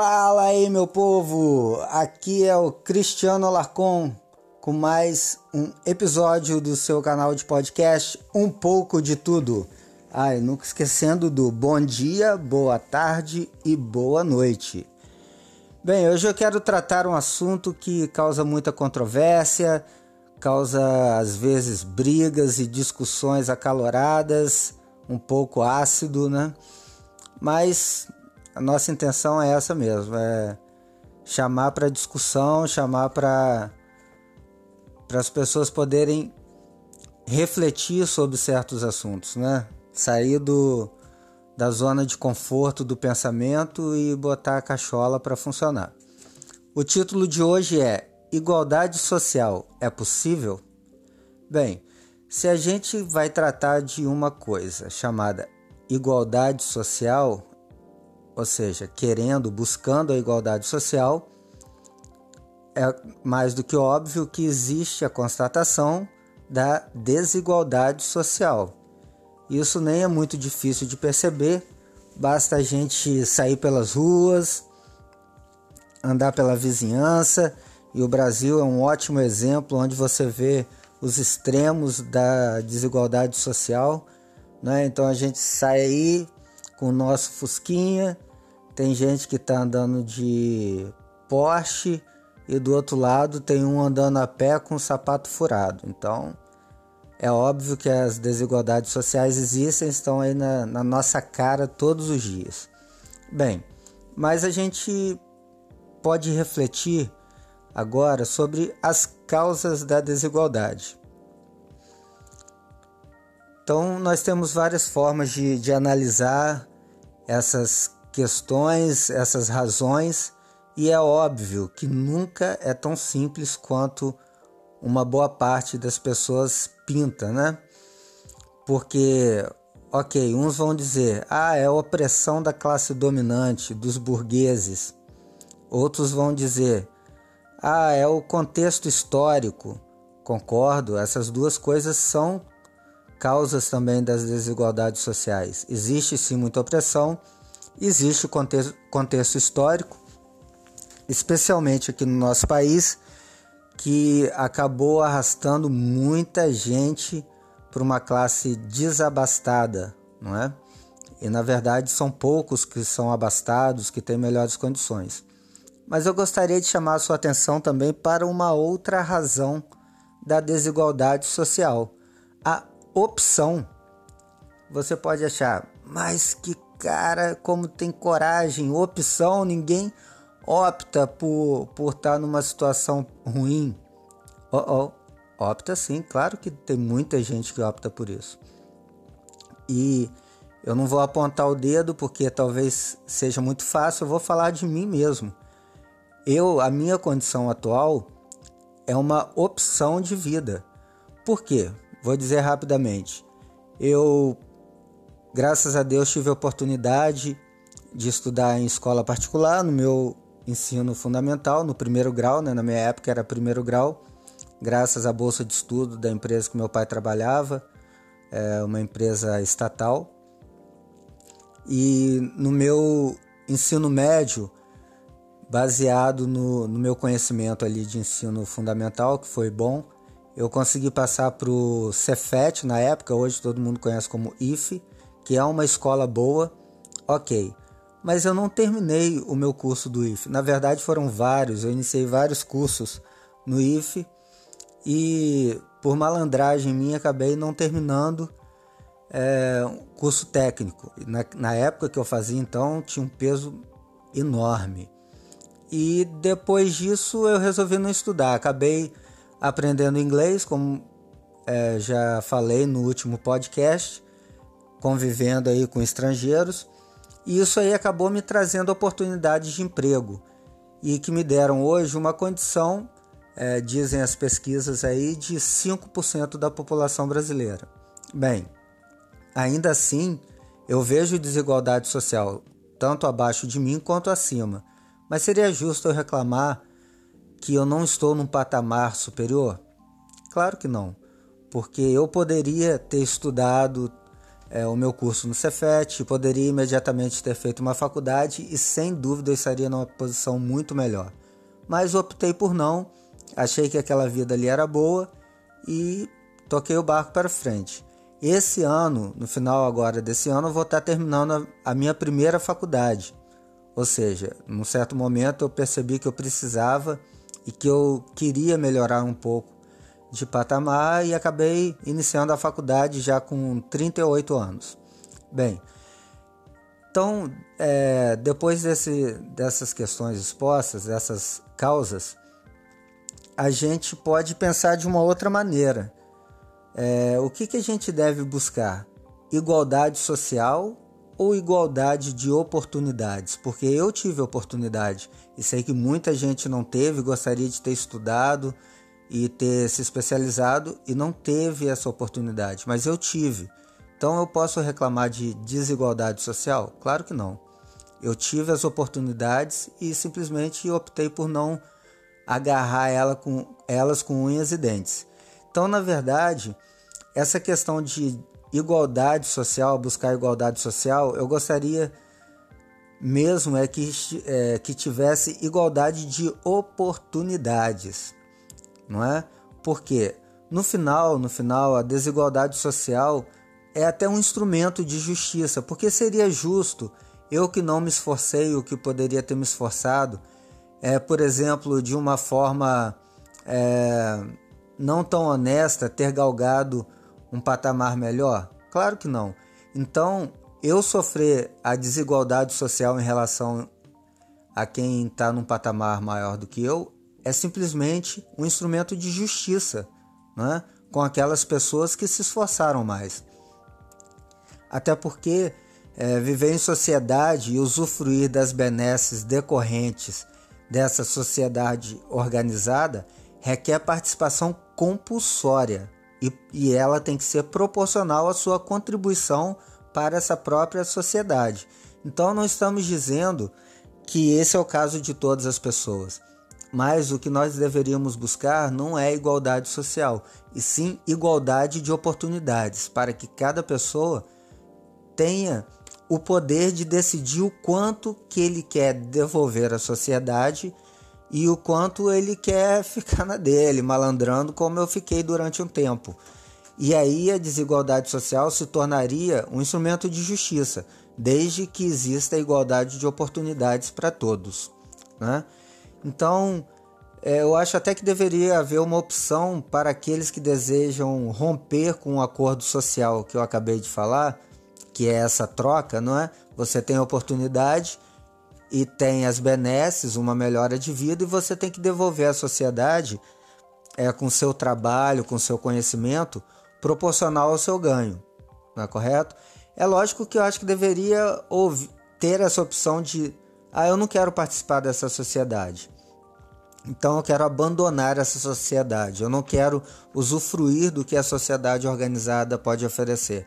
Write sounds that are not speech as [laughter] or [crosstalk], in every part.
Fala aí, meu povo! Aqui é o Cristiano Alarcon com mais um episódio do seu canal de podcast Um pouco de tudo. Ai, nunca esquecendo do bom dia, boa tarde e boa noite. Bem, hoje eu quero tratar um assunto que causa muita controvérsia, causa às vezes brigas e discussões acaloradas, um pouco ácido, né? Mas a nossa intenção é essa mesmo, é chamar para discussão, chamar para para as pessoas poderem refletir sobre certos assuntos, né? Sair do, da zona de conforto do pensamento e botar a cachola para funcionar. O título de hoje é Igualdade Social é possível? Bem, se a gente vai tratar de uma coisa chamada igualdade social, ou seja, querendo, buscando a igualdade social, é mais do que óbvio que existe a constatação da desigualdade social. Isso nem é muito difícil de perceber, basta a gente sair pelas ruas, andar pela vizinhança, e o Brasil é um ótimo exemplo onde você vê os extremos da desigualdade social. Né? Então a gente sai aí com o nosso Fusquinha, tem gente que está andando de Porsche e do outro lado tem um andando a pé com o sapato furado. Então é óbvio que as desigualdades sociais existem, estão aí na, na nossa cara todos os dias. Bem, mas a gente pode refletir agora sobre as causas da desigualdade. Então, nós temos várias formas de, de analisar essas questões, essas razões, e é óbvio que nunca é tão simples quanto uma boa parte das pessoas pinta, né? Porque, ok, uns vão dizer, ah, é a opressão da classe dominante, dos burgueses. Outros vão dizer, ah, é o contexto histórico. Concordo, essas duas coisas são causas também das desigualdades sociais. Existe sim muita opressão Existe o contexto, contexto histórico, especialmente aqui no nosso país, que acabou arrastando muita gente para uma classe desabastada, não é? E na verdade são poucos que são abastados, que têm melhores condições. Mas eu gostaria de chamar a sua atenção também para uma outra razão da desigualdade social: a opção. Você pode achar, mas que cara, como tem coragem, opção, ninguém opta por por estar tá numa situação ruim. Oh, oh, opta sim, claro que tem muita gente que opta por isso. E eu não vou apontar o dedo porque talvez seja muito fácil, eu vou falar de mim mesmo. Eu, a minha condição atual é uma opção de vida. Por quê? Vou dizer rapidamente. Eu Graças a Deus tive a oportunidade de estudar em escola particular no meu ensino fundamental, no primeiro grau, né? na minha época era primeiro grau, graças à bolsa de estudo da empresa que meu pai trabalhava, é uma empresa estatal. E no meu ensino médio, baseado no, no meu conhecimento ali de ensino fundamental, que foi bom, eu consegui passar para o Cefet na época, hoje todo mundo conhece como IFE, que é uma escola boa, ok. Mas eu não terminei o meu curso do IFE. Na verdade, foram vários. Eu iniciei vários cursos no IFE e, por malandragem minha, acabei não terminando é, um curso técnico. Na, na época que eu fazia, então, tinha um peso enorme. E depois disso, eu resolvi não estudar. Acabei aprendendo inglês, como é, já falei no último podcast convivendo aí com estrangeiros, e isso aí acabou me trazendo oportunidades de emprego e que me deram hoje uma condição, é, dizem as pesquisas aí, de 5% da população brasileira. Bem, ainda assim, eu vejo desigualdade social tanto abaixo de mim quanto acima, mas seria justo eu reclamar que eu não estou num patamar superior? Claro que não, porque eu poderia ter estudado, é, o meu curso no Cefet, poderia imediatamente ter feito uma faculdade e sem dúvida eu estaria numa posição muito melhor. Mas optei por não, achei que aquela vida ali era boa e toquei o barco para frente. Esse ano, no final agora desse ano, eu vou estar terminando a minha primeira faculdade. Ou seja, num certo momento eu percebi que eu precisava e que eu queria melhorar um pouco de patamar e acabei iniciando a faculdade já com 38 anos. Bem, então é, depois desse, dessas questões expostas, dessas causas, a gente pode pensar de uma outra maneira. É, o que, que a gente deve buscar? Igualdade social ou igualdade de oportunidades? Porque eu tive oportunidade e sei que muita gente não teve, gostaria de ter estudado e ter se especializado e não teve essa oportunidade, mas eu tive. Então eu posso reclamar de desigualdade social? Claro que não. Eu tive as oportunidades e simplesmente optei por não agarrar ela com, elas com unhas e dentes. Então, na verdade, essa questão de igualdade social, buscar igualdade social, eu gostaria mesmo é que, é, que tivesse igualdade de oportunidades, não é? Porque no final, no final, a desigualdade social é até um instrumento de justiça, porque seria justo eu que não me esforcei o que poderia ter me esforçado, é, por exemplo, de uma forma é, não tão honesta, ter galgado um patamar melhor? Claro que não. Então, eu sofrer a desigualdade social em relação a quem está num patamar maior do que eu é simplesmente um instrumento de justiça né? com aquelas pessoas que se esforçaram mais. Até porque é, viver em sociedade e usufruir das benesses decorrentes dessa sociedade organizada requer participação compulsória e, e ela tem que ser proporcional à sua contribuição para essa própria sociedade. Então, não estamos dizendo que esse é o caso de todas as pessoas, mas o que nós deveríamos buscar não é igualdade social, e sim igualdade de oportunidades, para que cada pessoa tenha o poder de decidir o quanto que ele quer devolver à sociedade e o quanto ele quer [laughs] ficar na dele, malandrando como eu fiquei durante um tempo. E aí a desigualdade social se tornaria um instrumento de justiça, desde que exista igualdade de oportunidades para todos. Né? Então, é, eu acho até que deveria haver uma opção para aqueles que desejam romper com o acordo social que eu acabei de falar, que é essa troca, não é? Você tem a oportunidade e tem as benesses, uma melhora de vida, e você tem que devolver à sociedade, é, com seu trabalho, com seu conhecimento, proporcional ao seu ganho. Não é correto? É lógico que eu acho que deveria ter essa opção de ah, eu não quero participar dessa sociedade. Então eu quero abandonar essa sociedade. Eu não quero usufruir do que a sociedade organizada pode oferecer.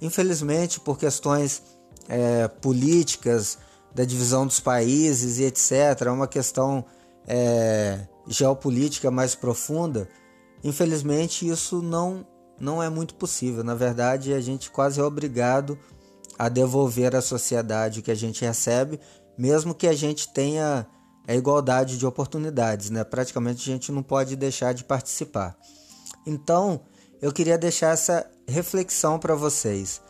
Infelizmente, por questões é, políticas, da divisão dos países e etc., é uma questão é, geopolítica mais profunda, infelizmente isso não, não é muito possível. Na verdade, a gente quase é obrigado a devolver à sociedade o que a gente recebe, mesmo que a gente tenha a igualdade de oportunidades, né? Praticamente a gente não pode deixar de participar. Então, eu queria deixar essa reflexão para vocês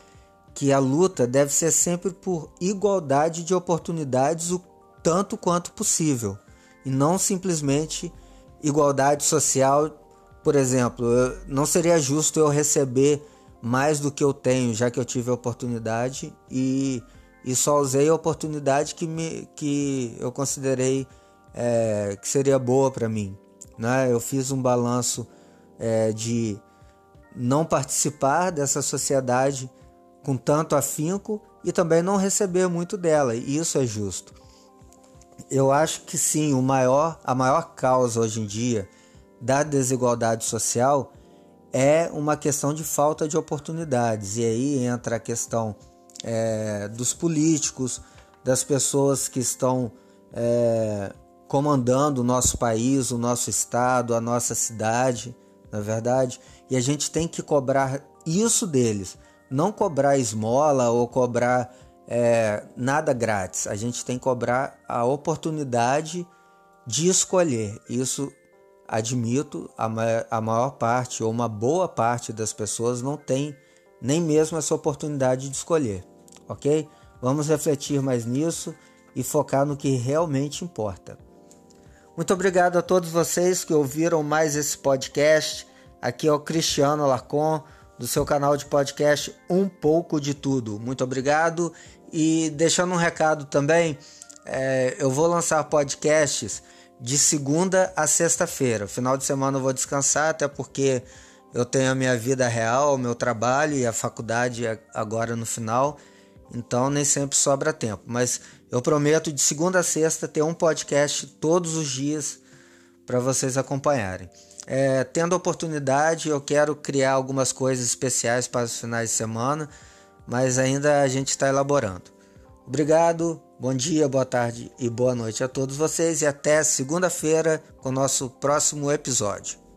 que a luta deve ser sempre por igualdade de oportunidades o tanto quanto possível e não simplesmente igualdade social. Por exemplo, não seria justo eu receber mais do que eu tenho, já que eu tive a oportunidade e, e só usei a oportunidade que, me, que eu considerei é, que seria boa para mim. Né? Eu fiz um balanço é, de não participar dessa sociedade com tanto afinco e também não receber muito dela, e isso é justo. Eu acho que sim, o maior, a maior causa hoje em dia da desigualdade social é uma questão de falta de oportunidades. E aí entra a questão é, dos políticos, das pessoas que estão é, comandando o nosso país, o nosso estado, a nossa cidade, na é verdade. E a gente tem que cobrar isso deles não cobrar esmola ou cobrar é, nada grátis. A gente tem que cobrar a oportunidade de escolher. Isso, admito, a, a maior parte ou uma boa parte das pessoas não tem nem mesmo essa oportunidade de escolher, ok? Vamos refletir mais nisso e focar no que realmente importa. Muito obrigado a todos vocês que ouviram mais esse podcast. Aqui é o Cristiano Larcon, do seu canal de podcast Um Pouco de Tudo. Muito obrigado. E deixando um recado também, é, eu vou lançar podcasts de segunda a sexta-feira. Final de semana eu vou descansar, até porque eu tenho a minha vida real, o meu trabalho e a faculdade agora no final. Então nem sempre sobra tempo. Mas eu prometo de segunda a sexta ter um podcast todos os dias para vocês acompanharem. É, tendo oportunidade, eu quero criar algumas coisas especiais para os finais de semana, mas ainda a gente está elaborando. Obrigado, bom dia, boa tarde e boa noite a todos vocês e até segunda-feira com o nosso próximo episódio.